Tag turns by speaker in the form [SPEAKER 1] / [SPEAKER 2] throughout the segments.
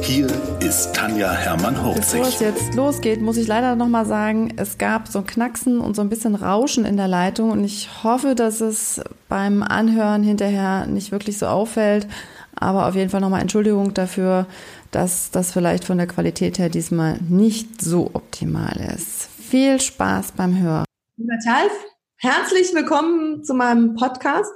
[SPEAKER 1] Hier ist Tanja Hermann-Horzig.
[SPEAKER 2] Bevor es jetzt losgeht, muss ich leider nochmal sagen, es gab so ein Knacksen und so ein bisschen Rauschen in der Leitung und ich hoffe, dass es beim Anhören hinterher nicht wirklich so auffällt. Aber auf jeden Fall nochmal Entschuldigung dafür, dass das vielleicht von der Qualität her diesmal nicht so optimal ist. Viel Spaß beim Hören.
[SPEAKER 3] Lieber Charles, herzlich willkommen zu meinem Podcast.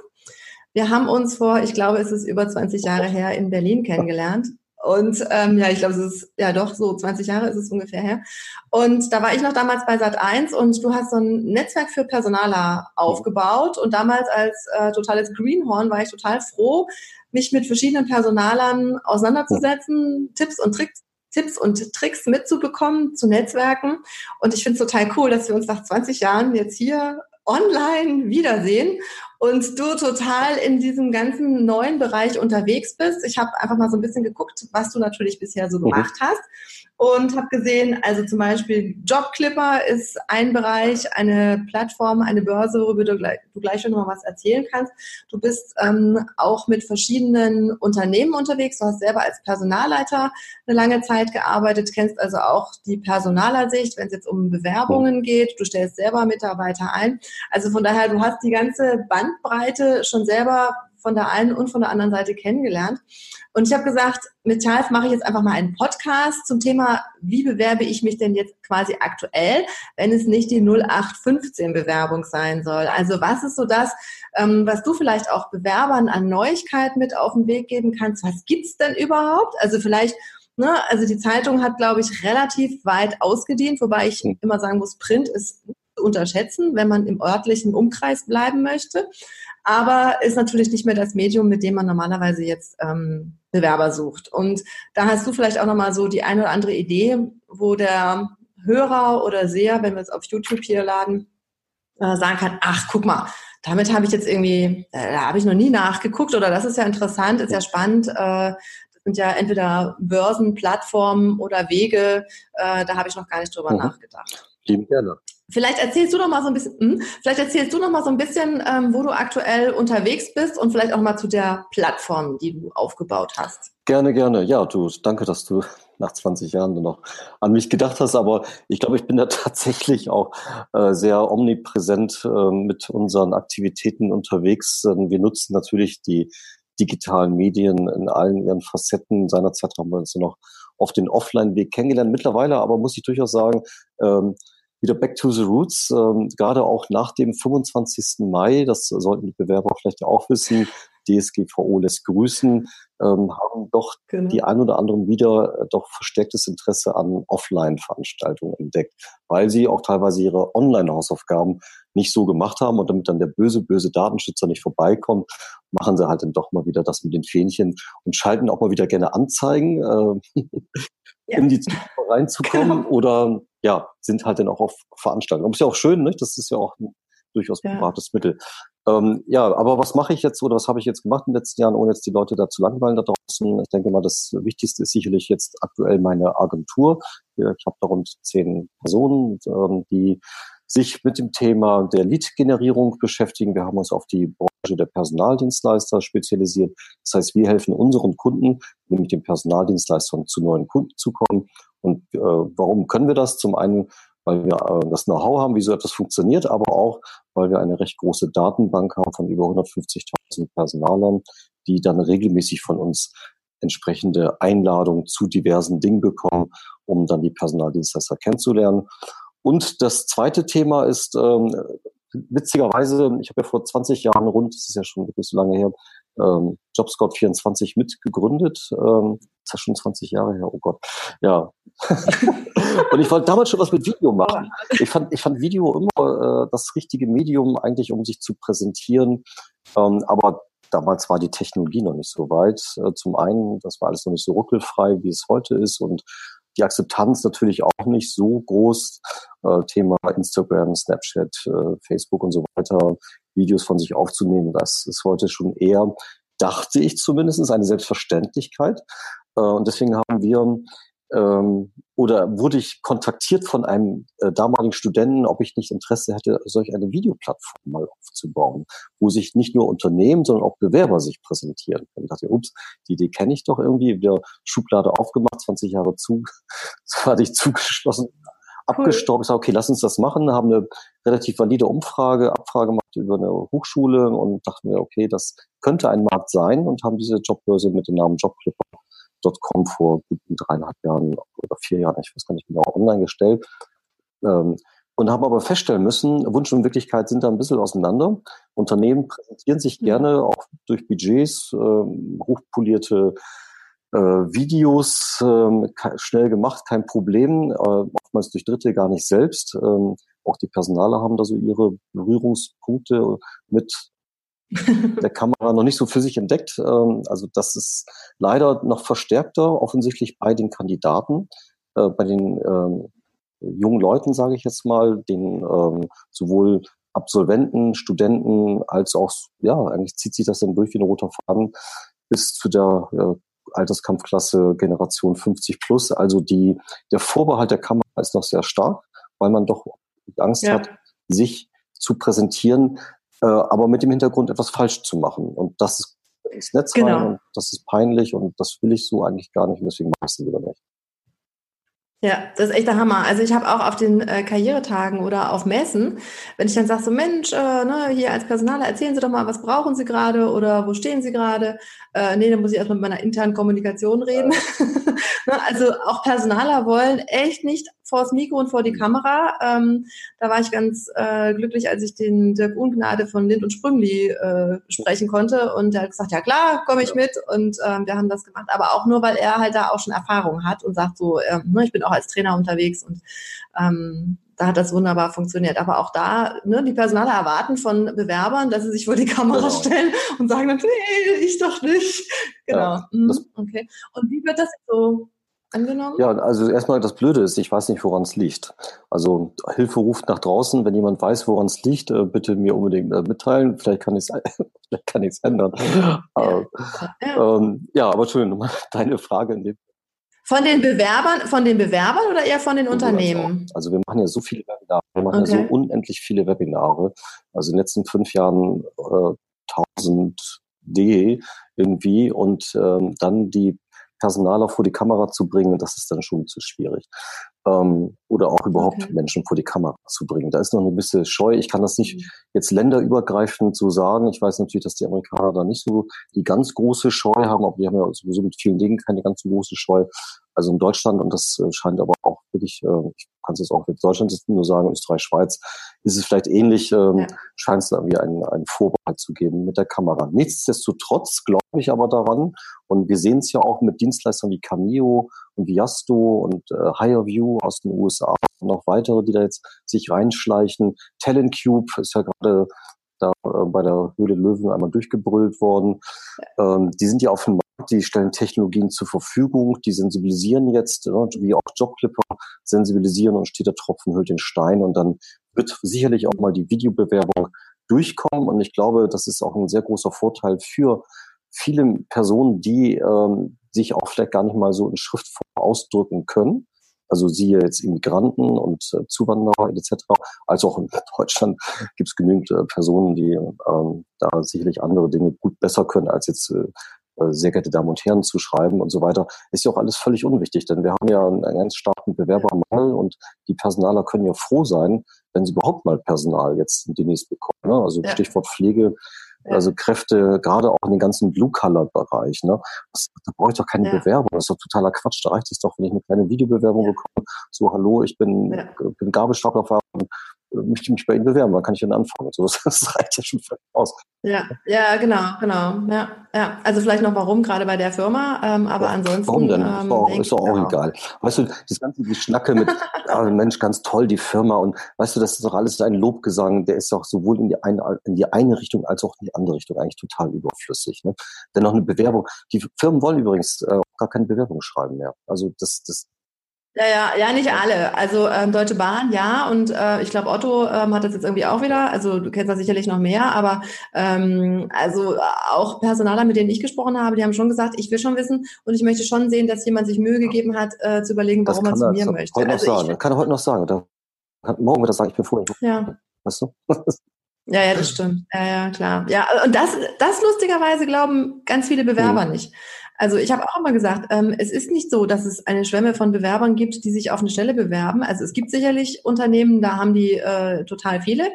[SPEAKER 3] Wir haben uns vor, ich glaube, es ist über 20 Jahre her in Berlin kennengelernt. Und ähm, ja, ich glaube, es ist ja doch so 20 Jahre ist es ungefähr her. Und da war ich noch damals bei Sat 1 und du hast so ein Netzwerk für Personaler aufgebaut. Und damals als äh, totales Greenhorn war ich total froh, mich mit verschiedenen Personalern auseinanderzusetzen, Tipps und Tricks Tipps und Tricks mitzubekommen, zu Netzwerken. Und ich finde es total cool, dass wir uns nach 20 Jahren jetzt hier online wiedersehen und du total in diesem ganzen neuen Bereich unterwegs bist. Ich habe einfach mal so ein bisschen geguckt, was du natürlich bisher so mhm. gemacht hast und habe gesehen, also zum Beispiel Jobclipper ist ein Bereich, eine Plattform, eine Börse, worüber du gleich, du gleich schon mal was erzählen kannst. Du bist ähm, auch mit verschiedenen Unternehmen unterwegs. Du hast selber als Personalleiter eine lange Zeit gearbeitet, kennst also auch die Personalersicht, wenn es jetzt um Bewerbungen geht. Du stellst selber Mitarbeiter ein. Also von daher, du hast die ganze Bandbreite schon selber von der einen und von der anderen Seite kennengelernt. Und ich habe gesagt, mit Charles mache ich jetzt einfach mal einen Podcast zum Thema, wie bewerbe ich mich denn jetzt quasi aktuell, wenn es nicht die 0815 Bewerbung sein soll. Also was ist so das, ähm, was du vielleicht auch Bewerbern an Neuigkeiten mit auf den Weg geben kannst? Was gibt's denn überhaupt? Also vielleicht Ne, also die Zeitung hat, glaube ich, relativ weit ausgedient, wobei ich hm. immer sagen muss, Print ist zu unterschätzen, wenn man im örtlichen Umkreis bleiben möchte aber ist natürlich nicht mehr das Medium, mit dem man normalerweise jetzt ähm, Bewerber sucht. Und da hast du vielleicht auch nochmal so die eine oder andere Idee, wo der Hörer oder Seher, wenn wir es auf YouTube hier laden, äh, sagen kann, ach, guck mal, damit habe ich jetzt irgendwie, äh, da habe ich noch nie nachgeguckt oder das ist ja interessant, ist ja spannend. Äh, das sind ja entweder Börsen, Plattformen oder Wege, äh, da habe ich noch gar nicht drüber mhm. nachgedacht.
[SPEAKER 4] Lieben gerne.
[SPEAKER 3] Vielleicht erzählst du noch mal so ein bisschen, hm, vielleicht erzählst du noch mal so ein bisschen, ähm, wo du aktuell unterwegs bist und vielleicht auch mal zu der Plattform, die du aufgebaut hast.
[SPEAKER 4] Gerne, gerne. Ja, du, danke, dass du nach 20 Jahren noch an mich gedacht hast. Aber ich glaube, ich bin da tatsächlich auch äh, sehr omnipräsent äh, mit unseren Aktivitäten unterwegs. Wir nutzen natürlich die digitalen Medien in allen ihren Facetten. Seinerzeit haben wir uns noch auf den Offline-Weg kennengelernt. Mittlerweile aber muss ich durchaus sagen, ähm, wieder back to the roots, ähm, gerade auch nach dem 25. Mai, das sollten die Bewerber vielleicht auch wissen, DSGVO lässt grüßen, ähm, haben doch genau. die ein oder anderen wieder äh, doch verstärktes Interesse an Offline-Veranstaltungen entdeckt, weil sie auch teilweise ihre Online-Hausaufgaben nicht so gemacht haben und damit dann der böse, böse Datenschützer nicht vorbeikommt, machen sie halt dann doch mal wieder das mit den Fähnchen und schalten auch mal wieder gerne Anzeigen, äh, ja. in die Zukunft reinzukommen genau. oder ja, sind halt dann auch auf Veranstaltungen. Das ist ja auch schön, ne? das ist ja auch ein durchaus ja. privates Mittel. Ähm, ja, aber was mache ich jetzt oder was habe ich jetzt gemacht in den letzten Jahren, ohne jetzt die Leute da zu langweilen da draußen? Ich denke mal, das Wichtigste ist sicherlich jetzt aktuell meine Agentur. Ich habe da rund zehn Personen, ähm, die sich mit dem Thema der Lead-Generierung beschäftigen. Wir haben uns auf die Branche der Personaldienstleister spezialisiert. Das heißt, wir helfen unseren Kunden, nämlich den Personaldienstleistern, zu neuen Kunden zu kommen. Und äh, warum können wir das? Zum einen, weil wir äh, das Know-how haben, wie so etwas funktioniert, aber auch, weil wir eine recht große Datenbank haben von über 150.000 Personalern, die dann regelmäßig von uns entsprechende Einladungen zu diversen Dingen bekommen, um dann die Personaldienstleister kennenzulernen. Und das zweite Thema ist, ähm, witzigerweise, ich habe ja vor 20 Jahren rund, das ist ja schon wirklich so lange her, ähm, JobScout24 mitgegründet. Ähm, das ist schon 20 Jahre her, oh Gott. Ja. und ich wollte damals schon was mit Video machen. Ich fand, ich fand Video immer äh, das richtige Medium eigentlich, um sich zu präsentieren. Ähm, aber damals war die Technologie noch nicht so weit. Äh, zum einen, das war alles noch nicht so ruckelfrei, wie es heute ist. Und die Akzeptanz natürlich auch nicht so groß. Äh, Thema Instagram, Snapchat, äh, Facebook und so weiter, Videos von sich aufzunehmen, das ist heute schon eher dachte ich zumindest, eine Selbstverständlichkeit. Äh, und deswegen haben wir ähm, oder wurde ich kontaktiert von einem äh, damaligen Studenten, ob ich nicht Interesse hätte, solch eine Videoplattform mal aufzubauen, wo sich nicht nur Unternehmen, sondern auch Bewerber sich präsentieren können. Ich dachte, ups, die Idee kenne ich doch irgendwie, wieder Schublade aufgemacht, 20 Jahre zu, hatte ich zugeschlossen, abgestorben. Ich sage, okay, lass uns das machen, haben eine relativ valide Umfrage, Abfrage gemacht über eine Hochschule und dachten mir, okay, das könnte ein Markt sein und haben diese Jobbörse mit dem Namen Jobclipper Dotcom vor guten dreieinhalb Jahren oder vier Jahren, ich weiß gar nicht genau, online gestellt. Ähm, und haben aber feststellen müssen, Wunsch und Wirklichkeit sind da ein bisschen auseinander. Unternehmen präsentieren sich mhm. gerne auch durch Budgets, ähm, hochpolierte äh, Videos, äh, schnell gemacht, kein Problem, äh, oftmals durch Dritte gar nicht selbst. Ähm, auch die Personale haben da so ihre Berührungspunkte mit der Kamera noch nicht so für sich entdeckt. Ähm, also das ist leider noch verstärkter offensichtlich bei den Kandidaten, äh, bei den ähm, jungen Leuten, sage ich jetzt mal, den ähm, sowohl Absolventen, Studenten als auch, ja, eigentlich zieht sich das dann durch wie ein roter Faden bis zu der äh, Alterskampfklasse Generation 50 plus. Also die, der Vorbehalt der Kamera ist noch sehr stark, weil man doch Angst ja. hat, sich zu präsentieren, äh, aber mit dem Hintergrund etwas falsch zu machen. Und das ist ins Netz genau. rein und das ist peinlich und das will ich so eigentlich gar nicht und deswegen mache ich es lieber nicht.
[SPEAKER 3] Ja, das ist echt der Hammer. Also ich habe auch auf den äh, Karrieretagen oder auf Messen, wenn ich dann sage so, Mensch, äh, ne, hier als Personaler, erzählen Sie doch mal, was brauchen Sie gerade oder wo stehen Sie gerade? Äh, nee, dann muss ich erstmal mit meiner internen Kommunikation reden. Ne, also auch Personaler wollen echt nicht vors Mikro und vor die Kamera. Ähm, da war ich ganz äh, glücklich, als ich den Dirk Ungnade von Lind und Sprüngli äh, sprechen konnte. Und er hat gesagt, ja klar, komme ich mit. Und ähm, wir haben das gemacht. Aber auch nur, weil er halt da auch schon Erfahrung hat und sagt so, äh, ne, ich bin auch als Trainer unterwegs und ähm, da hat das wunderbar funktioniert. Aber auch da, ne, die Personale erwarten von Bewerbern, dass sie sich vor die Kamera genau. stellen und sagen dann, nee, ich doch nicht. Genau. Ja, mhm, okay. Und wie wird das so angenommen?
[SPEAKER 4] Ja, also erstmal das Blöde ist, ich weiß nicht, woran es liegt. Also Hilfe ruft nach draußen. Wenn jemand weiß, woran es liegt, äh, bitte mir unbedingt äh, mitteilen. Vielleicht kann ich es ändern. Ja. Äh, ja. Ähm, ja, aber schön, deine Frage in dem
[SPEAKER 3] von den Bewerbern, von den Bewerbern oder eher von den Unternehmen?
[SPEAKER 4] Also wir machen ja so viele Webinare, wir machen okay. ja so unendlich viele Webinare. Also in den letzten fünf Jahren äh, 1000 D irgendwie und ähm, dann die Personaler vor die Kamera zu bringen, das ist dann schon zu schwierig. Ähm, oder auch überhaupt okay. Menschen vor die Kamera zu bringen. Da ist noch eine bisschen Scheu. Ich kann das nicht mhm. jetzt länderübergreifend so sagen. Ich weiß natürlich, dass die Amerikaner da nicht so die ganz große Scheu haben, aber die haben ja sowieso mit vielen Dingen keine ganz so große Scheu. Also in Deutschland, und das äh, scheint aber auch wirklich, äh, ich kann es jetzt auch mit Deutschland nur sagen, Österreich, Schweiz, ist es vielleicht ähnlich, ähm, ja. scheint es irgendwie einen, einen Vorbehalt zu geben mit der Kamera. Nichtsdestotrotz glaube ich aber daran, und wir sehen es ja auch mit Dienstleistern wie Cameo und Viasto und äh, HireView aus den USA und auch weitere, die da jetzt sich reinschleichen. Talent Cube ist ja gerade da äh, bei der Höhle Löwen einmal durchgebrüllt worden. Ähm, die sind ja auf dem Markt, die stellen Technologien zur Verfügung, die sensibilisieren jetzt, äh, wie auch Jobclipper sensibilisieren und steht der Tropfen hüllt den Stein und dann wird sicherlich auch mal die Videobewerbung durchkommen und ich glaube, das ist auch ein sehr großer Vorteil für viele Personen, die ähm, sich auch vielleicht gar nicht mal so in Schriftform ausdrücken können also siehe jetzt Immigranten und äh, Zuwanderer etc. Als auch in Deutschland gibt es genügend äh, Personen, die ähm, da sicherlich andere Dinge gut besser können, als jetzt äh, sehr geehrte Damen und Herren zu schreiben und so weiter, ist ja auch alles völlig unwichtig, denn wir haben ja einen, einen ganz starken Bewerbermangel und die Personaler können ja froh sein, wenn sie überhaupt mal Personal jetzt demnächst bekommen. Ne? Also ja. Stichwort Pflege also Kräfte, gerade auch in den ganzen Blue-Color-Bereich. Ne? Das, da brauche ich doch keine ja. Bewerbung. Das ist doch totaler Quatsch. Da reicht es doch, wenn ich eine kleine Videobewerbung ja. bekomme. So, hallo, ich bin, ja. bin Gabelstaplerfahrer und möchte mich bei Ihnen bewerben, wann kann ich denn anfangen? So, das, das reicht ja schon völlig aus.
[SPEAKER 3] Ja, ja, genau, genau. Ja, ja. Also vielleicht noch warum, gerade bei der Firma, ähm, aber ja, ansonsten.
[SPEAKER 4] Warum denn? Ähm, ist doch, ist doch auch genau. egal. Weißt du, das ganze Geschnacke mit, oh, Mensch, ganz toll, die Firma und weißt du, das ist doch alles ein Lobgesang, der ist doch sowohl in die eine, in die eine Richtung als auch in die andere Richtung eigentlich total überflüssig. Ne? Dennoch eine Bewerbung. Die Firmen wollen übrigens äh, gar keine Bewerbung schreiben mehr. Also das, das
[SPEAKER 3] Ja, ja, ja, nicht alle. Also ähm, Deutsche Bahn, ja, und äh, ich glaube, Otto ähm, hat das jetzt irgendwie auch wieder. Also du kennst da sicherlich noch mehr, aber ähm, also auch Personaler, mit denen ich gesprochen habe, die haben schon gesagt, ich will schon wissen und ich möchte schon sehen, dass jemand sich Mühe gegeben hat, äh, zu überlegen, warum er zu mir möchte.
[SPEAKER 4] Heute also noch sagen. Ich, kann er heute noch sagen. Da, morgen wird er sagen, ich bin vorhin.
[SPEAKER 3] Ja. Weißt du? Ja, ja, das stimmt. Ja, ja, klar. Ja, und das, das lustigerweise glauben ganz viele Bewerber mhm. nicht. Also ich habe auch immer gesagt, ähm, es ist nicht so, dass es eine Schwemme von Bewerbern gibt, die sich auf eine Stelle bewerben. Also es gibt sicherlich Unternehmen, da haben die äh, total viele.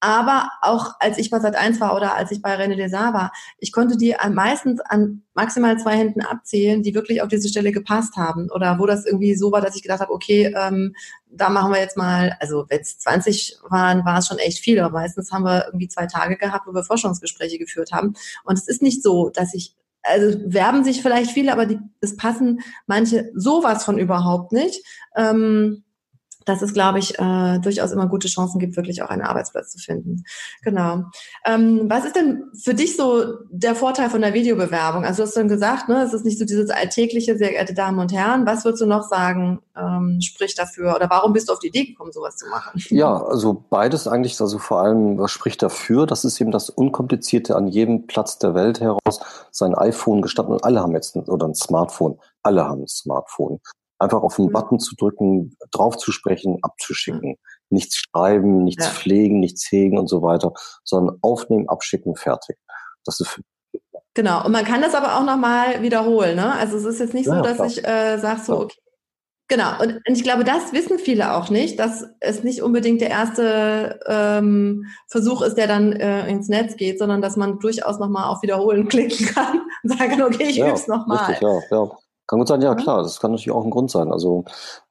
[SPEAKER 3] Aber auch als ich bei Sat 1 war oder als ich bei René Desar war, ich konnte die meistens an maximal zwei Händen abzählen, die wirklich auf diese Stelle gepasst haben. Oder wo das irgendwie so war, dass ich gedacht habe, okay, ähm, da machen wir jetzt mal, also wenn es 20 waren, war es schon echt viel, aber meistens haben wir irgendwie zwei Tage gehabt, wo wir Forschungsgespräche geführt haben. Und es ist nicht so, dass ich also werben sich vielleicht viele, aber die, es passen manche sowas von überhaupt nicht. Ähm, dass es, glaube ich, äh, durchaus immer gute Chancen gibt, wirklich auch einen Arbeitsplatz zu finden. Genau. Ähm, was ist denn für dich so der Vorteil von der Videobewerbung? Also du hast dann gesagt, ne, es ist nicht so dieses alltägliche, sehr geehrte Damen und Herren. Was würdest du noch sagen, ähm, spricht dafür oder warum bist du auf die Idee gekommen, sowas zu machen?
[SPEAKER 4] Ja, also beides eigentlich, also vor allem, was spricht dafür? Das ist eben das Unkomplizierte an jedem Platz der Welt heraus, sein iPhone gestatten und alle haben jetzt oder ein Smartphone. Alle haben ein Smartphone. Einfach auf den mhm. Button zu drücken, drauf zu sprechen, abzuschicken. Mhm. Nichts schreiben, nichts ja. pflegen, nichts hegen und so weiter, sondern aufnehmen, abschicken, fertig. Das ist
[SPEAKER 3] Genau, und man kann das aber auch nochmal wiederholen. Ne? Also es ist jetzt nicht ja, so, dass klar. ich äh, sage so, okay, Genau, und, ich glaube, das wissen viele auch nicht, dass es nicht unbedingt der erste ähm, Versuch ist, der dann äh, ins Netz geht, sondern dass man durchaus nochmal auf Wiederholen klicken kann und sagen kann, okay, ich ja, übe es nochmal.
[SPEAKER 4] Ja, ja. Kann gut sein, ja, klar, das kann natürlich auch ein Grund sein. Also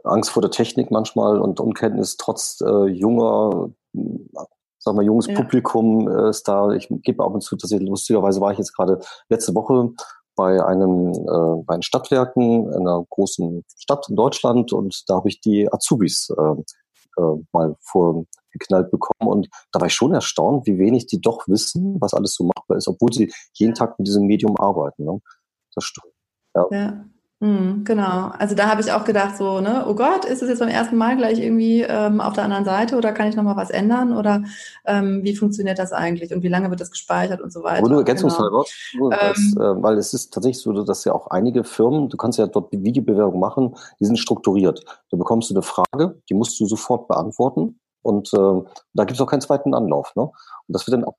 [SPEAKER 4] Angst vor der Technik manchmal und Unkenntnis trotz äh, junger, sag mal, junges ja. Publikum äh, ist da. Ich gebe ab und zu, dass ich, lustigerweise war ich jetzt gerade letzte Woche bei einem äh, bei den Stadtwerken einer großen Stadt in Deutschland und da habe ich die Azubis äh, äh, mal vorgeknallt bekommen und da war ich schon erstaunt, wie wenig die doch wissen, was alles so machbar ist, obwohl sie jeden Tag mit diesem Medium arbeiten. Ne? Das stimmt.
[SPEAKER 3] Ja. ja. Mhm, genau. Also da habe ich auch gedacht, so, ne, oh Gott, ist es jetzt beim ersten Mal gleich irgendwie ähm, auf der anderen Seite oder kann ich nochmal was ändern? Oder ähm, wie funktioniert das eigentlich und wie lange wird das gespeichert und so weiter?
[SPEAKER 4] Oder ergänzungshalber, genau. ähm, äh, weil es ist tatsächlich so, dass ja auch einige Firmen, du kannst ja dort Videobewerbung machen, die sind strukturiert. Da bekommst du eine Frage, die musst du sofort beantworten und äh, da gibt es auch keinen zweiten Anlauf. Ne? Und das wird dann auch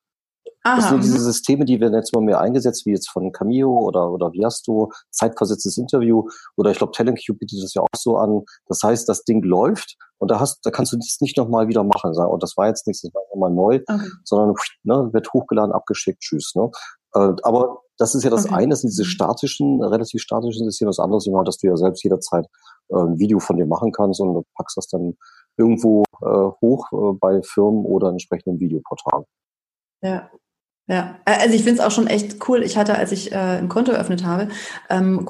[SPEAKER 4] Aha. Das sind diese Systeme, die werden jetzt immer mehr eingesetzt, wie jetzt von Cameo oder, oder Viasto, zeitversetztes Interview oder ich glaube TalentQ bietet das ja auch so an. Das heißt, das Ding läuft und da hast, da kannst du das nicht nochmal wieder machen, sagen, und das war jetzt nichts, das war nochmal neu, okay. sondern ne, wird hochgeladen, abgeschickt, tschüss. Ne? Äh, aber das ist ja das okay. eine, das sind diese statischen, relativ statischen Systeme. Das andere ist immer, dass du ja selbst jederzeit äh, ein Video von dir machen kannst und du packst das dann irgendwo äh, hoch äh, bei Firmen oder entsprechenden Videoportalen.
[SPEAKER 3] Ja, ja, also ich finde es auch schon echt cool. Ich hatte, als ich äh, ein Konto eröffnet habe, ähm,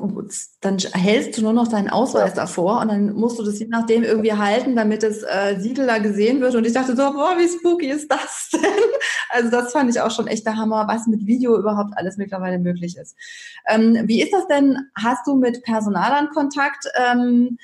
[SPEAKER 3] dann hältst du nur noch deinen Ausweis ja. davor und dann musst du das je nachdem irgendwie halten, damit das äh, Siegel da gesehen wird. Und ich dachte so, boah, wie spooky ist das denn? Also das fand ich auch schon echt der Hammer, was mit Video überhaupt alles mittlerweile möglich ist. Ähm, wie ist das denn? Hast du mit Personalern Kontakt? Ähm,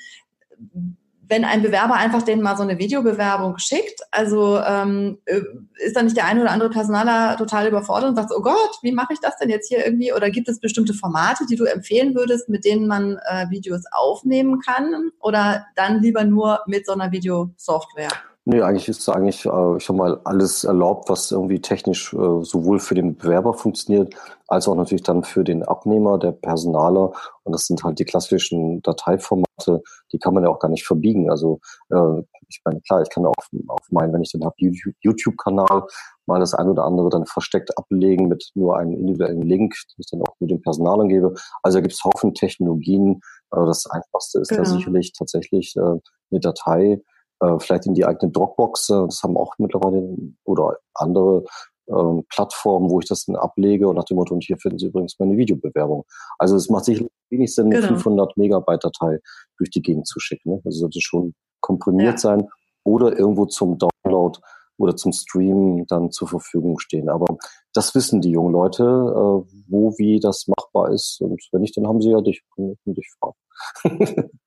[SPEAKER 3] wenn ein Bewerber einfach denen mal so eine Videobewerbung schickt, also ähm, äh, ist dann nicht der eine oder andere Personaler total überfordert und sagt, oh Gott, wie mache ich das denn jetzt hier irgendwie? Oder gibt es bestimmte Formate, die du empfehlen würdest, mit denen man äh, Videos aufnehmen kann? Oder dann lieber nur mit so einer Videosoftware?
[SPEAKER 4] Nee, eigentlich ist eigentlich, äh, ich sag mal, alles erlaubt, was irgendwie technisch äh, sowohl für den Bewerber funktioniert, als auch natürlich dann für den Abnehmer, der Personaler. Und das sind halt die klassischen Dateiformate, die kann man ja auch gar nicht verbiegen. Also äh, ich meine, klar, ich kann auf, auf meinen, wenn ich den habe, YouTube-Kanal mal das ein oder andere dann versteckt ablegen mit nur einem individuellen Link, den ich dann auch nur den Personalern gebe. Also da gibt es Haufen Technologien. Das Einfachste ist genau. da sicherlich tatsächlich eine Datei äh, vielleicht in die eigene Dropbox. Äh, das haben auch mittlerweile oder andere ähm, Plattformen, wo ich das dann ablege und nach dem Motto, und hier finden Sie übrigens meine Videobewerbung. Also es macht sich wenig Sinn, eine genau. 500 Megabyte Datei durch die Gegend zu schicken. Ne? Also sollte schon komprimiert ja. sein oder irgendwo zum Download oder zum Stream dann zur Verfügung stehen. Aber das wissen die jungen Leute, äh, wo, wie das machbar ist. Und wenn nicht, dann haben sie ja dich, dich fragen.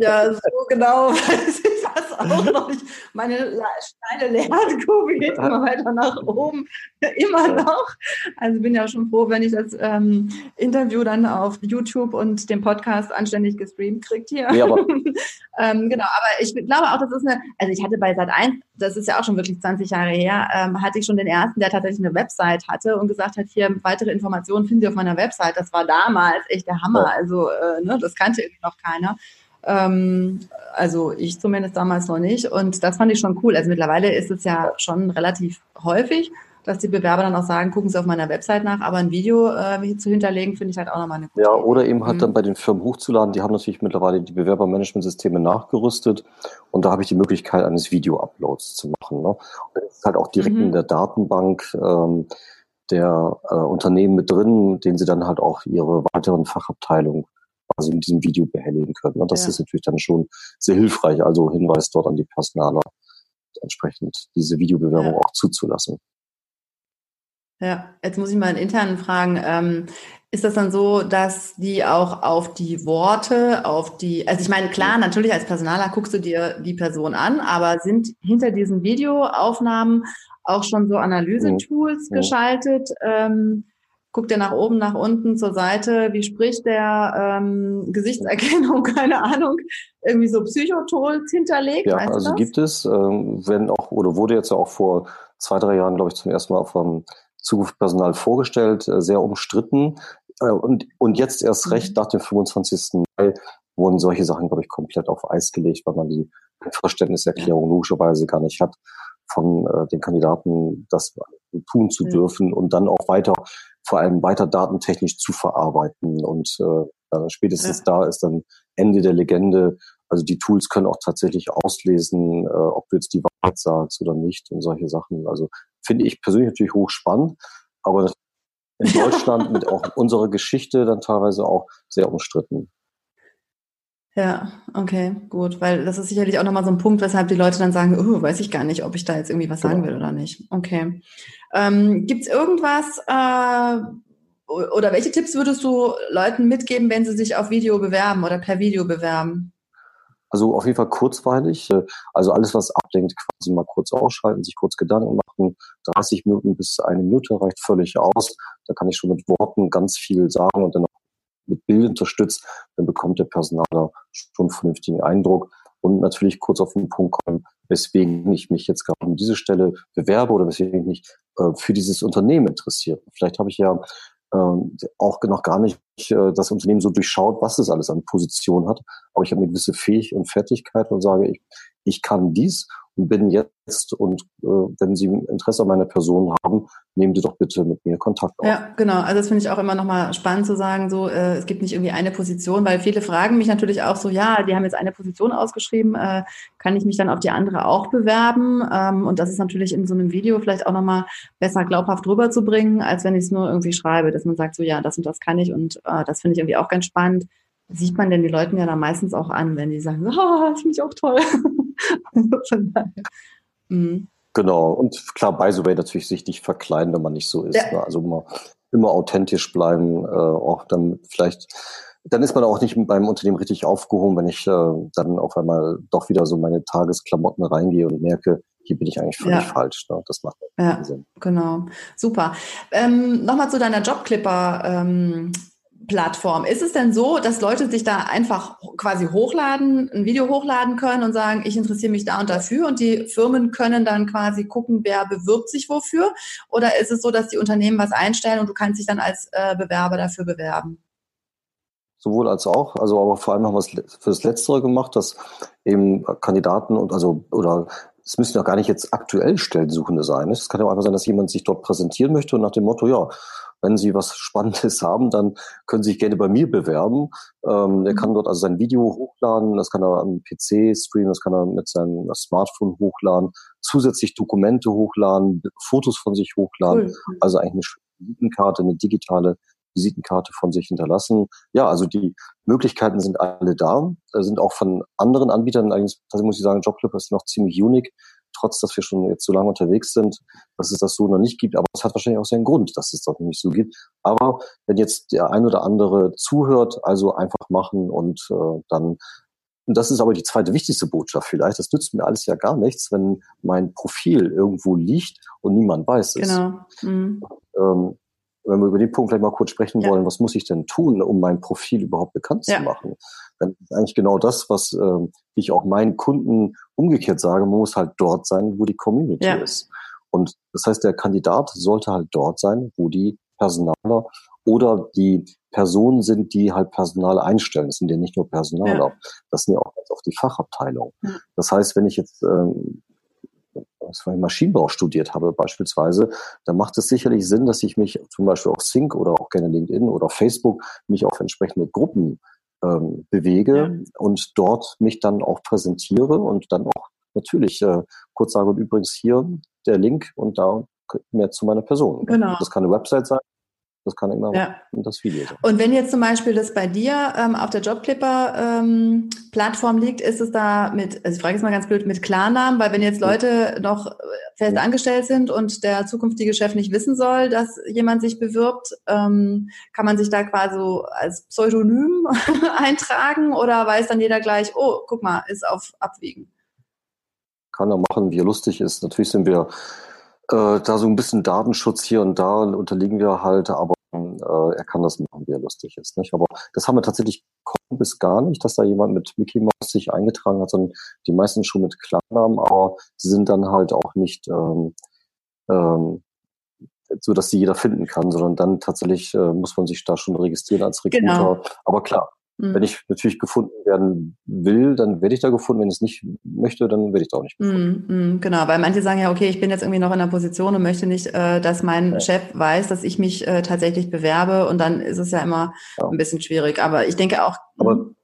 [SPEAKER 3] Ja, so genau weiß ich das auch noch nicht. Meine steile Lernkurve geht immer weiter nach oben, immer noch. Also bin ja schon froh, wenn ich das ähm, Interview dann auf YouTube und den Podcast anständig gestreamt kriegt hier. Ja, aber ähm, genau, aber ich glaube auch, das ist eine, also ich hatte bei Sat 1, das ist ja auch schon wirklich 20 Jahre her, ähm, hatte ich schon den ersten, der tatsächlich eine Website hatte und gesagt hat, hier weitere Informationen finden Sie auf meiner Website. Das war damals echt der Hammer. Also äh, ne, das kannte irgendwie noch keiner. Ähm, also ich zumindest damals noch nicht. Und das fand ich schon cool. Also mittlerweile ist es ja schon relativ häufig, dass die Bewerber dann auch sagen, gucken Sie auf meiner Website nach, aber ein Video äh, zu hinterlegen, finde ich halt auch nochmal eine
[SPEAKER 4] gute Ja, oder eben halt mhm. dann bei den Firmen hochzuladen. Die haben natürlich mittlerweile die Bewerbermanagementsysteme nachgerüstet und da habe ich die Möglichkeit eines Video-Uploads zu machen. Ne? Und das ist halt auch direkt mhm. in der Datenbank ähm, der äh, Unternehmen mit drin, denen sie dann halt auch ihre weiteren Fachabteilungen quasi mit diesem Video behelligen können. Und das ja. ist natürlich dann schon sehr hilfreich. Also Hinweis dort an die Personaler, entsprechend diese Videobewerbung ja. auch zuzulassen.
[SPEAKER 3] Ja, jetzt muss ich mal in internen fragen. Ähm, ist das dann so, dass die auch auf die Worte, auf die, also ich meine, klar, natürlich als Personaler guckst du dir die Person an, aber sind hinter diesen Videoaufnahmen auch schon so Analysetools mhm. geschaltet? Ähm, guckt er nach oben, nach unten, zur Seite, wie spricht der, ähm, Gesichtserkennung, keine Ahnung, irgendwie so Psychotools hinterlegt?
[SPEAKER 4] Ja, also gibt es, ähm, wenn auch, oder wurde jetzt auch vor zwei, drei Jahren, glaube ich, zum ersten Mal vom Zukunftspersonal vorgestellt, äh, sehr umstritten. Äh, und, und jetzt erst mhm. recht nach dem 25. Mai wurden solche Sachen, glaube ich, komplett auf Eis gelegt, weil man die Verständniserklärung logischerweise gar nicht hat von äh, den Kandidaten, das tun zu mhm. dürfen und dann auch weiter vor allem weiter datentechnisch zu verarbeiten. Und äh, spätestens ja. da ist dann Ende der Legende. Also die Tools können auch tatsächlich auslesen, äh, ob du jetzt die Wahrheit sagst oder nicht und solche Sachen. Also finde ich persönlich natürlich hochspannend, aber in Deutschland mit auch unserer Geschichte dann teilweise auch sehr umstritten.
[SPEAKER 3] Ja, okay, gut, weil das ist sicherlich auch nochmal so ein Punkt, weshalb die Leute dann sagen, oh, weiß ich gar nicht, ob ich da jetzt irgendwie was sagen genau. will oder nicht. Okay. Ähm, Gibt es irgendwas äh, oder welche Tipps würdest du Leuten mitgeben, wenn sie sich auf Video bewerben oder per Video bewerben?
[SPEAKER 4] Also auf jeden Fall kurzweilig. Äh, also alles, was ablenkt, quasi mal kurz ausschalten, sich kurz Gedanken machen. 30 Minuten bis eine Minute reicht völlig aus. Da kann ich schon mit Worten ganz viel sagen und dann mit Bild unterstützt, dann bekommt der Personaler schon einen vernünftigen Eindruck und natürlich kurz auf den Punkt kommen, weswegen ich mich jetzt gerade an diese Stelle bewerbe oder weswegen ich mich äh, für dieses Unternehmen interessiere. Vielleicht habe ich ja äh, auch noch gar nicht äh, das Unternehmen so durchschaut, was es alles an Position hat, aber ich habe eine gewisse Fähigkeit und Fertigkeit und sage, ich, ich kann dies bin jetzt und äh, wenn Sie Interesse an meiner Person haben, nehmen Sie doch bitte mit mir Kontakt
[SPEAKER 3] auf. Ja, genau. Also das finde ich auch immer nochmal spannend zu sagen, so äh, es gibt nicht irgendwie eine Position, weil viele fragen mich natürlich auch so, ja, die haben jetzt eine Position ausgeschrieben, äh, kann ich mich dann auf die andere auch bewerben? Ähm, und das ist natürlich in so einem Video vielleicht auch nochmal besser glaubhaft rüberzubringen, als wenn ich es nur irgendwie schreibe, dass man sagt so, ja, das und das kann ich und äh, das finde ich irgendwie auch ganz spannend sieht man denn die Leuten ja dann meistens auch an, wenn die sagen, oh, das finde ich auch toll.
[SPEAKER 4] Mhm. Genau, und klar, by the way, natürlich sich nicht verkleiden, wenn man nicht so ist. Ja. Ne? Also immer, immer authentisch bleiben, äh, auch dann vielleicht, dann ist man auch nicht beim Unternehmen richtig aufgehoben, wenn ich äh, dann auf einmal doch wieder so meine Tagesklamotten reingehe und merke, hier bin ich eigentlich völlig ja. falsch. Ne? Das macht
[SPEAKER 3] ja, Sinn. Genau, super. Ähm, Nochmal zu deiner Jobclipper. Ähm, Plattform. Ist es denn so, dass Leute sich da einfach quasi hochladen, ein Video hochladen können und sagen, ich interessiere mich da und dafür und die Firmen können dann quasi gucken, wer bewirbt sich wofür? Oder ist es so, dass die Unternehmen was einstellen und du kannst dich dann als äh, Bewerber dafür bewerben?
[SPEAKER 4] Sowohl als auch, also aber vor allem haben wir es für das Letztere gemacht, dass eben Kandidaten und also oder es müssen ja gar nicht jetzt aktuell Stellensuchende sein. Es kann ja auch einfach sein, dass jemand sich dort präsentieren möchte und nach dem Motto, ja, wenn Sie was Spannendes haben, dann können Sie sich gerne bei mir bewerben. Ähm, er mhm. kann dort also sein Video hochladen, das kann er am PC streamen, das kann er mit seinem Smartphone hochladen, zusätzlich Dokumente hochladen, Fotos von sich hochladen. Cool. Also eigentlich eine Visitenkarte, eine digitale Visitenkarte von sich hinterlassen. Ja, also die Möglichkeiten sind alle da, sind auch von anderen Anbietern, eigentlich muss ich sagen, Jobclip ist noch ziemlich unique trotz dass wir schon jetzt so lange unterwegs sind, dass es das so noch nicht gibt. Aber es hat wahrscheinlich auch seinen Grund, dass es das noch nicht so gibt. Aber wenn jetzt der ein oder andere zuhört, also einfach machen und äh, dann und das ist aber die zweite wichtigste Botschaft vielleicht, das nützt mir alles ja gar nichts, wenn mein Profil irgendwo liegt und niemand weiß es. Genau. Mhm. Ähm, wenn wir über den Punkt vielleicht mal kurz sprechen ja. wollen, was muss ich denn tun, um mein Profil überhaupt bekannt ja. zu machen? Dann ist eigentlich genau das, was ähm, ich auch meinen Kunden umgekehrt sage, man muss halt dort sein, wo die Community ja. ist. Und das heißt, der Kandidat sollte halt dort sein, wo die Personaler oder die Personen sind, die halt Personal einstellen. Das sind ja nicht nur Personaler. Das sind ja auch ganz oft die Fachabteilungen. Das heißt, wenn ich jetzt ähm, Maschinenbau studiert habe beispielsweise, dann macht es sicherlich Sinn, dass ich mich zum Beispiel auf Sync oder auch gerne LinkedIn oder Facebook mich auf entsprechende Gruppen ähm, bewege ja. und dort mich dann auch präsentiere und dann auch natürlich äh, kurz sage, und übrigens hier der Link und da mehr zu meiner Person. Genau. Das kann eine Website sein, das kann immer ja. das Video sein.
[SPEAKER 3] Und wenn jetzt zum Beispiel das bei dir ähm, auf der Jobclipper-Plattform ähm, liegt, ist es da mit, also ich frage jetzt mal ganz blöd, mit Klarnamen, weil wenn jetzt Leute noch fest angestellt sind und der zukünftige Chef nicht wissen soll, dass jemand sich bewirbt, ähm, kann man sich da quasi als Pseudonym eintragen oder weiß dann jeder gleich, oh, guck mal, ist auf Abwägen?
[SPEAKER 4] Kann er machen, wie er lustig ist. Natürlich sind wir äh, da so ein bisschen Datenschutz hier und da unterliegen wir halt, aber äh, er kann das machen, wie er lustig ist. Nicht? Aber das haben wir tatsächlich kaum bis gar nicht, dass da jemand mit Mickey Mouse sich eingetragen hat, sondern die meisten schon mit Klarnamen, aber sie sind dann halt auch nicht ähm, ähm, so, dass sie jeder finden kann, sondern dann tatsächlich äh, muss man sich da schon registrieren als Recruiter. Genau. Aber klar, Mhm. Wenn ich natürlich gefunden werden will, dann werde ich da gefunden. Wenn ich es nicht möchte, dann werde ich da auch nicht gefunden.
[SPEAKER 3] Mhm, mhm, genau, weil manche sagen ja, okay, ich bin jetzt irgendwie noch in einer Position und möchte nicht, äh, dass mein ja. Chef weiß, dass ich mich äh, tatsächlich bewerbe und dann ist es ja immer ja. ein bisschen schwierig. Aber ich denke auch.
[SPEAKER 4] Aber mhm.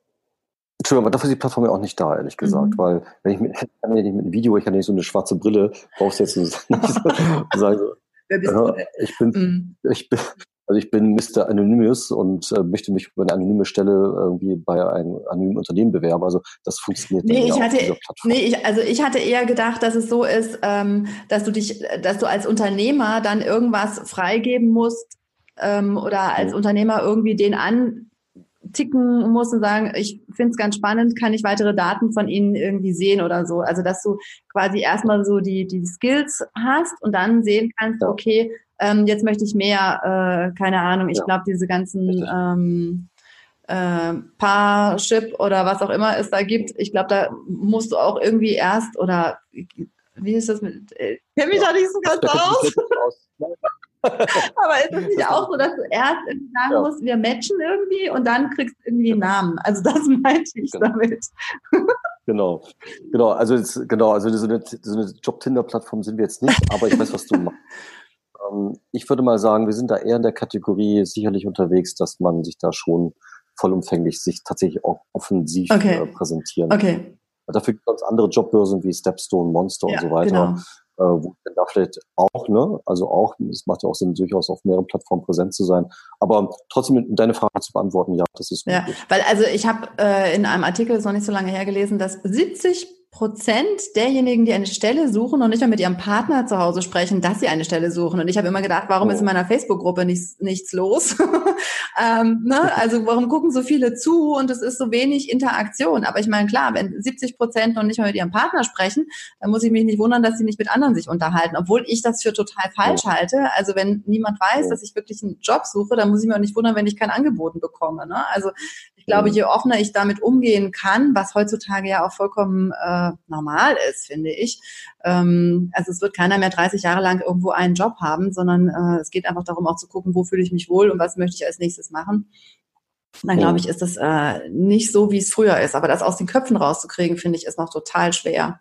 [SPEAKER 4] Entschuldigung, aber dafür ist die Plattform ja auch nicht da, ehrlich gesagt, mhm. weil wenn ich mit, wenn ich mit einem Video, ich habe nicht so eine schwarze Brille, brauchst du jetzt nicht sagen, Wer bist du? ich bin, mhm. ich bin, also ich bin Mr. Anonymous und äh, möchte mich über eine anonyme Stelle irgendwie bei einem anonymen Unternehmen bewerben. Also das funktioniert
[SPEAKER 3] nee, ich hatte, Nee, ich, also ich hatte eher gedacht, dass es so ist, ähm, dass du dich, dass du als Unternehmer dann irgendwas freigeben musst ähm, oder als mhm. Unternehmer irgendwie den an ticken muss und sagen, ich finde es ganz spannend, kann ich weitere Daten von Ihnen irgendwie sehen oder so. Also dass du quasi erstmal so die, die Skills hast und dann sehen kannst, ja. okay, ähm, jetzt möchte ich mehr, äh, keine Ahnung, ich ja. glaube, diese ganzen ähm, äh, Parship oder was auch immer es da gibt, ich glaube, da musst du auch irgendwie erst oder wie ist das mit, äh, kenne mich ja. da nicht so ganz aus. Aber ist es nicht auch so, dass du erst sagen ja. musst, wir matchen irgendwie und dann kriegst du irgendwie einen Namen? Also das meinte ich genau. damit.
[SPEAKER 4] Genau, genau. Also jetzt, genau, also so eine, so eine Job-Tinder-Plattform sind wir jetzt nicht, aber ich weiß, was du machst. Ähm, ich würde mal sagen, wir sind da eher in der Kategorie sicherlich unterwegs, dass man sich da schon vollumfänglich sich tatsächlich auch offensiv okay. äh, präsentieren
[SPEAKER 3] okay.
[SPEAKER 4] Dafür gibt es andere Jobbörsen wie Stepstone, Monster ja, und so weiter. Genau. Äh, wo da vielleicht auch, ne, also auch, es macht ja auch Sinn, durchaus auf mehreren Plattformen präsent zu sein. Aber trotzdem, deine Frage zu beantworten, ja, das ist
[SPEAKER 3] möglich. Ja, weil also ich habe äh, in einem Artikel, das ist noch nicht so lange her gelesen, dass 70 Prozent derjenigen, die eine Stelle suchen und nicht mal mit ihrem Partner zu Hause sprechen, dass sie eine Stelle suchen. Und ich habe immer gedacht, warum oh. ist in meiner Facebook-Gruppe nichts, nichts los? ähm, ne? Also warum gucken so viele zu und es ist so wenig Interaktion? Aber ich meine, klar, wenn 70 Prozent noch nicht mal mit ihrem Partner sprechen, dann muss ich mich nicht wundern, dass sie nicht mit anderen sich unterhalten, obwohl ich das für total falsch oh. halte. Also wenn niemand weiß, dass ich wirklich einen Job suche, dann muss ich mir auch nicht wundern, wenn ich kein Angebot bekomme. Ne? Also ich glaube, je offener ich damit umgehen kann, was heutzutage ja auch vollkommen äh, normal ist, finde ich. Ähm, also es wird keiner mehr 30 Jahre lang irgendwo einen Job haben, sondern äh, es geht einfach darum, auch zu gucken, wo fühle ich mich wohl und was möchte ich als nächstes machen. Dann glaube ich, ist das äh, nicht so, wie es früher ist. Aber das aus den Köpfen rauszukriegen, finde ich, ist noch total schwer.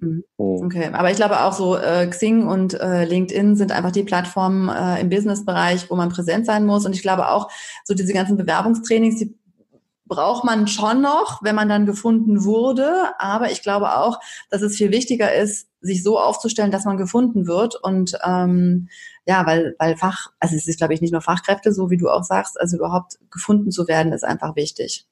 [SPEAKER 3] Mhm. Okay, aber ich glaube auch so äh, Xing und äh, LinkedIn sind einfach die Plattformen äh, im Businessbereich, wo man präsent sein muss. Und ich glaube auch so diese ganzen Bewerbungstrainings, die braucht man schon noch, wenn man dann gefunden wurde. Aber ich glaube auch, dass es viel wichtiger ist, sich so aufzustellen, dass man gefunden wird. Und ähm, ja, weil, weil Fach, also es ist, glaube ich, nicht nur Fachkräfte, so wie du auch sagst, also überhaupt gefunden zu werden, ist einfach wichtig.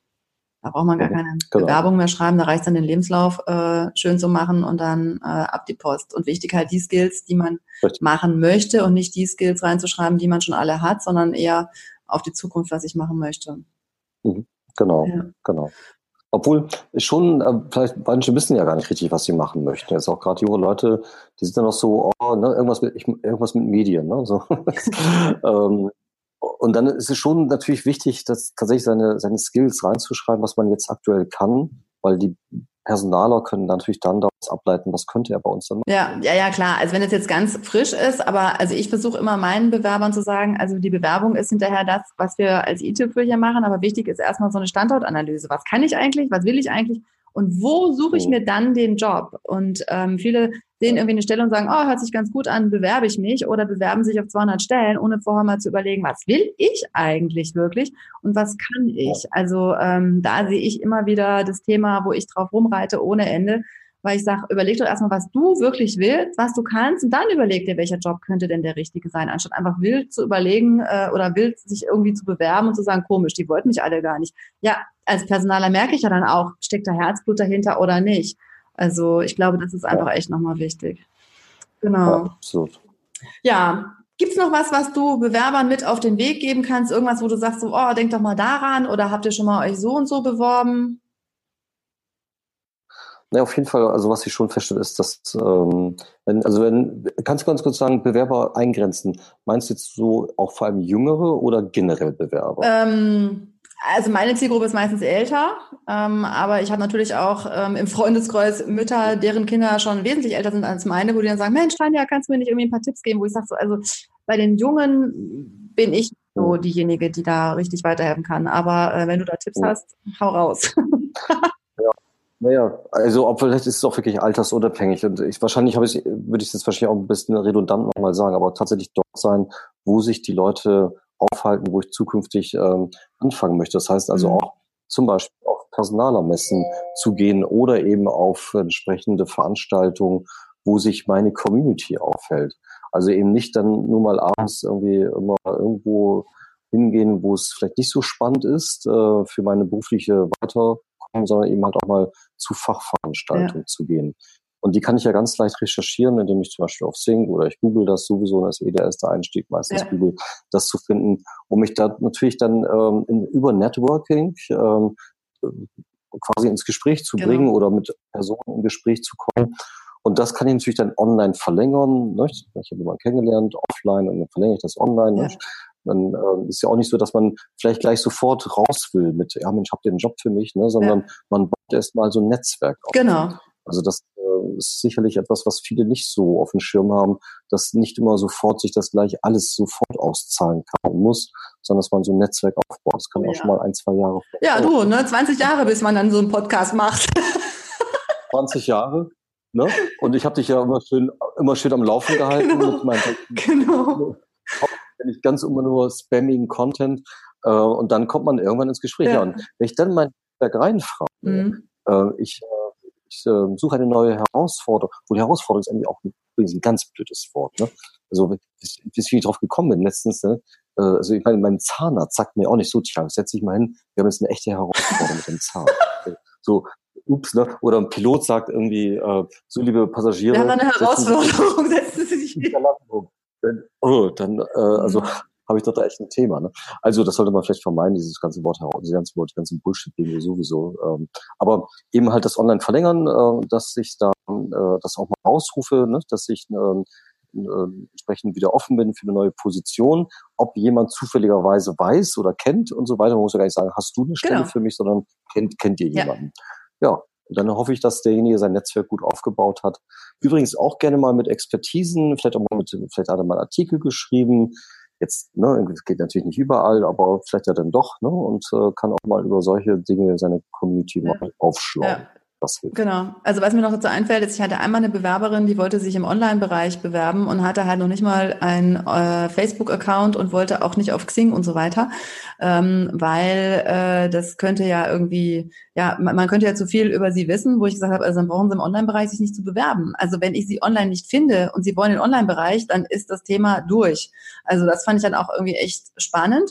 [SPEAKER 3] Da braucht man gar keine genau. Bewerbung mehr schreiben, da reicht dann den Lebenslauf äh, schön zu machen und dann äh, ab die Post. Und wichtig halt die Skills, die man Richtig. machen möchte und nicht die Skills reinzuschreiben, die man schon alle hat, sondern eher auf die Zukunft, was ich machen möchte.
[SPEAKER 4] Mhm. Genau, ja. genau. Obwohl schon, äh, vielleicht manche wissen ja gar nicht richtig, was sie machen möchten. Jetzt auch gerade junge Leute, die sind dann noch so, oh, ne, irgendwas mit, ich, irgendwas mit Medien, ne, so. ähm, und dann ist es schon natürlich wichtig, dass tatsächlich seine, seine Skills reinzuschreiben, was man jetzt aktuell kann, weil die Personaler können natürlich dann daraus ableiten, was könnte er bei uns dann machen.
[SPEAKER 3] Ja, ja, ja, klar. Also wenn es jetzt ganz frisch ist, aber also ich versuche immer meinen Bewerbern zu sagen, also die Bewerbung ist hinterher das, was wir als E-Typ hier machen, aber wichtig ist erstmal so eine Standortanalyse. Was kann ich eigentlich? Was will ich eigentlich? Und wo suche ich mir dann den Job? Und ähm, viele sehen irgendwie eine Stelle und sagen, oh, hört sich ganz gut an, bewerbe ich mich. Oder bewerben sich auf 200 Stellen, ohne vorher mal zu überlegen, was will ich eigentlich wirklich und was kann ich? Also ähm, da sehe ich immer wieder das Thema, wo ich drauf rumreite ohne Ende weil ich sage, überleg doch erstmal, was du wirklich willst, was du kannst und dann überleg dir, welcher Job könnte denn der richtige sein, anstatt einfach wild zu überlegen äh, oder wild sich irgendwie zu bewerben und zu sagen, komisch, die wollten mich alle gar nicht. Ja, als Personaler merke ich ja dann auch, steckt da Herzblut dahinter oder nicht. Also ich glaube, das ist einfach echt nochmal wichtig. Genau. Ja, absolut. Ja, Gibt es noch was, was du Bewerbern mit auf den Weg geben kannst? Irgendwas, wo du sagst, so, oh, denk doch mal daran oder habt ihr schon mal euch so und so beworben?
[SPEAKER 4] Ja, auf jeden Fall, also was ich schon feststelle, ist, dass, ähm, wenn, also wenn, kannst du ganz kurz sagen, Bewerber eingrenzen, meinst du jetzt so auch vor allem jüngere oder generell Bewerber?
[SPEAKER 3] Ähm, also meine Zielgruppe ist meistens älter, ähm, aber ich habe natürlich auch ähm, im Freundeskreis Mütter, deren Kinder schon wesentlich älter sind als meine, wo die dann sagen, Mensch, Tanja, kannst du mir nicht irgendwie ein paar Tipps geben, wo ich sage so, also bei den Jungen bin ich so diejenige, die da richtig weiterhelfen kann. Aber äh, wenn du da Tipps ja. hast, hau raus.
[SPEAKER 4] Naja, also ob vielleicht ist es auch wirklich altersunabhängig. Und ich wahrscheinlich habe ich, würde ich jetzt wahrscheinlich auch ein bisschen redundant nochmal sagen, aber tatsächlich dort sein, wo sich die Leute aufhalten, wo ich zukünftig ähm, anfangen möchte. Das heißt also mhm. auch zum Beispiel auf Personalermessen zu gehen oder eben auf entsprechende Veranstaltungen, wo sich meine Community aufhält. Also eben nicht dann nur mal abends irgendwie immer irgendwo hingehen, wo es vielleicht nicht so spannend ist äh, für meine berufliche Weiter sondern eben halt auch mal zu Fachveranstaltungen ja. zu gehen. Und die kann ich ja ganz leicht recherchieren, indem ich zum Beispiel auf Sync oder ich google das sowieso, das ist eh der erste Einstieg, meistens ja. Google, das zu finden, um mich da natürlich dann ähm, in, über Networking ähm, quasi ins Gespräch zu genau. bringen oder mit Personen in Gespräch zu kommen. Und das kann ich natürlich dann online verlängern. Ne? Ich habe jemanden kennengelernt, offline, und dann verlängere ich das online. Ja. Dann äh, ist ja auch nicht so, dass man vielleicht gleich sofort raus will mit, ja Mensch, habt ihr einen Job für mich, ne? sondern ja. man baut erst mal so ein Netzwerk
[SPEAKER 3] auf. Genau.
[SPEAKER 4] Also das äh, ist sicherlich etwas, was viele nicht so auf dem Schirm haben, dass nicht immer sofort sich das gleich alles sofort auszahlen kann und muss, sondern dass man so ein Netzwerk aufbaut. Das kann oh, auch ja. schon mal ein, zwei Jahre.
[SPEAKER 3] Ja, du, ne, 20 Jahre, bis man dann so einen Podcast macht.
[SPEAKER 4] 20 Jahre. Ne? Und ich habe dich ja immer schön, immer schön am Laufen gehalten genau. mit meinem genau nicht ganz immer nur spamming Content äh, und dann kommt man irgendwann ins Gespräch. Ja. Und wenn ich dann mein Netzwerk reinfrage, mhm. äh, ich, äh, ich äh, suche eine neue Herausforderung, wohl Herausforderung ist eigentlich auch ein, ein ganz blödes Wort. Ne? Also bis, bis ich drauf gekommen bin letztens, ne? äh, also ich meine, mein Zahnarzt sagt mir auch nicht so, tja, setz dich mal hin, wir haben jetzt eine echte Herausforderung mit dem Zahn. so, ups, ne? Oder ein Pilot sagt irgendwie, äh, so liebe Passagiere.
[SPEAKER 3] Wir haben eine Herausforderung, setzen Sie sich hin
[SPEAKER 4] dann, oh, dann äh, also mhm. habe ich doch da echt ein Thema. Ne? Also das sollte man vielleicht vermeiden, dieses ganze Wort heraus, dieses ganze Wort, ganzen Bullshit irgendwie sowieso. Ähm, aber eben halt das Online verlängern, äh, dass ich da äh, das auch mal ausrufe, ne? dass ich äh, entsprechend wieder offen bin für eine neue Position. Ob jemand zufälligerweise weiß oder kennt und so weiter, man muss ja gar nicht sagen, hast du eine Stelle genau. für mich, sondern kennt, kennt ihr jemanden. Ja. ja. Und dann hoffe ich, dass derjenige sein Netzwerk gut aufgebaut hat. Übrigens auch gerne mal mit Expertisen, vielleicht auch mal mit, vielleicht hat er mal Artikel geschrieben. Jetzt, ne, es geht natürlich nicht überall, aber vielleicht ja dann doch, ne, und äh, kann auch mal über solche Dinge seine Community ja. mal aufschlauen. Ja
[SPEAKER 3] was hilft. Genau. Also was mir noch dazu einfällt, ist, ich hatte einmal eine Bewerberin, die wollte sich im Online-Bereich bewerben und hatte halt noch nicht mal einen äh, Facebook-Account und wollte auch nicht auf Xing und so weiter, ähm, weil äh, das könnte ja irgendwie, ja, man, man, könnte ja zu viel über sie wissen, wo ich gesagt habe, also dann brauchen sie im Online-Bereich sich nicht zu bewerben. Also wenn ich sie online nicht finde und sie wollen den Online-Bereich, dann ist das Thema durch. Also das fand ich dann auch irgendwie echt spannend.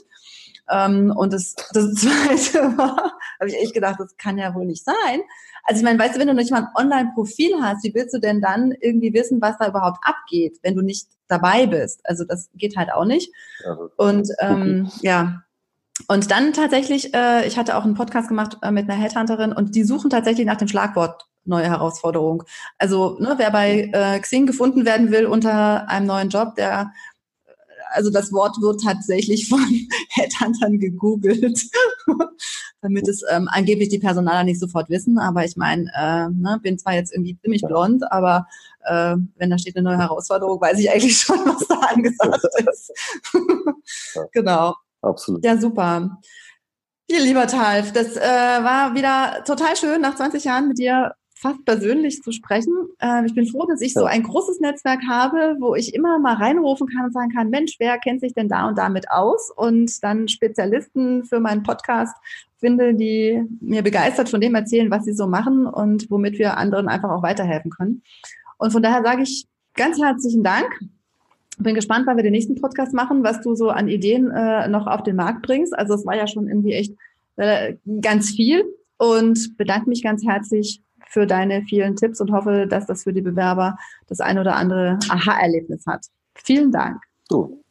[SPEAKER 3] Ähm, und das, das zweite war, habe ich echt gedacht, das kann ja wohl nicht sein. Also ich meine, weißt du, wenn du nicht mal ein Online-Profil hast, wie willst du denn dann irgendwie wissen, was da überhaupt abgeht, wenn du nicht dabei bist? Also das geht halt auch nicht. Ja, und ähm, ja, und dann tatsächlich, äh, ich hatte auch einen Podcast gemacht äh, mit einer Headhunterin und die suchen tatsächlich nach dem Schlagwort neue Herausforderung. Also ne, wer bei äh, Xing gefunden werden will unter einem neuen Job, der also das Wort wird tatsächlich von Headhuntern gegoogelt, damit es ähm, angeblich die Personaler nicht sofort wissen. Aber ich meine, äh, ne, bin zwar jetzt irgendwie ziemlich blond, aber äh, wenn da steht eine neue Herausforderung, weiß ich eigentlich schon, was da angesagt ist. genau.
[SPEAKER 4] Absolut.
[SPEAKER 3] Ja, super. Viel lieber Talf, das äh, war wieder total schön, nach 20 Jahren mit dir fast persönlich zu sprechen. Äh, ich bin froh, dass ich so ein großes Netzwerk habe, wo ich immer mal reinrufen kann und sagen kann, Mensch, wer kennt sich denn da und damit aus? Und dann Spezialisten für meinen Podcast finde, die mir begeistert von dem erzählen, was sie so machen und womit wir anderen einfach auch weiterhelfen können. Und von daher sage ich ganz herzlichen Dank bin gespannt, weil wir den nächsten Podcast machen, was du so an Ideen äh, noch auf den Markt bringst. Also es war ja schon irgendwie echt äh, ganz viel und bedanke mich ganz herzlich für deine vielen Tipps und hoffe, dass das für die Bewerber das ein oder andere Aha-Erlebnis hat. Vielen Dank.
[SPEAKER 4] Du,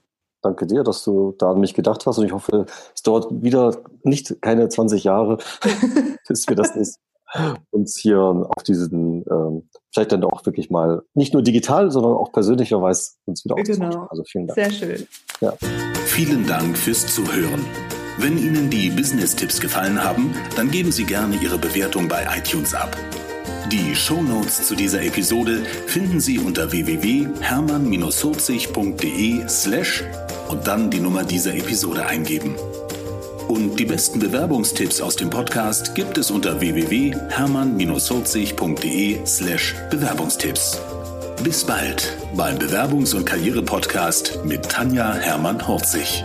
[SPEAKER 4] danke dir, dass du da an mich gedacht hast und ich hoffe, es dauert wieder nicht keine 20 Jahre, bis wir das nächste uns hier auf diesen, ähm, vielleicht dann auch wirklich mal nicht nur digital, sondern auch persönlicherweise uns wieder.
[SPEAKER 3] Genau. Also vielen Dank. Sehr schön.
[SPEAKER 1] Ja. Vielen Dank fürs Zuhören. Wenn Ihnen die Business-Tipps gefallen haben, dann geben Sie gerne Ihre Bewertung bei iTunes ab. Die Show Notes zu dieser Episode finden Sie unter www.hermann-40.de slash und dann die Nummer dieser Episode eingeben. Und die besten Bewerbungstipps aus dem Podcast gibt es unter www.hermann-40.de slash Bewerbungstipps. Bis bald beim Bewerbungs- und Karriere-Podcast mit Tanja Hermann-Horzig.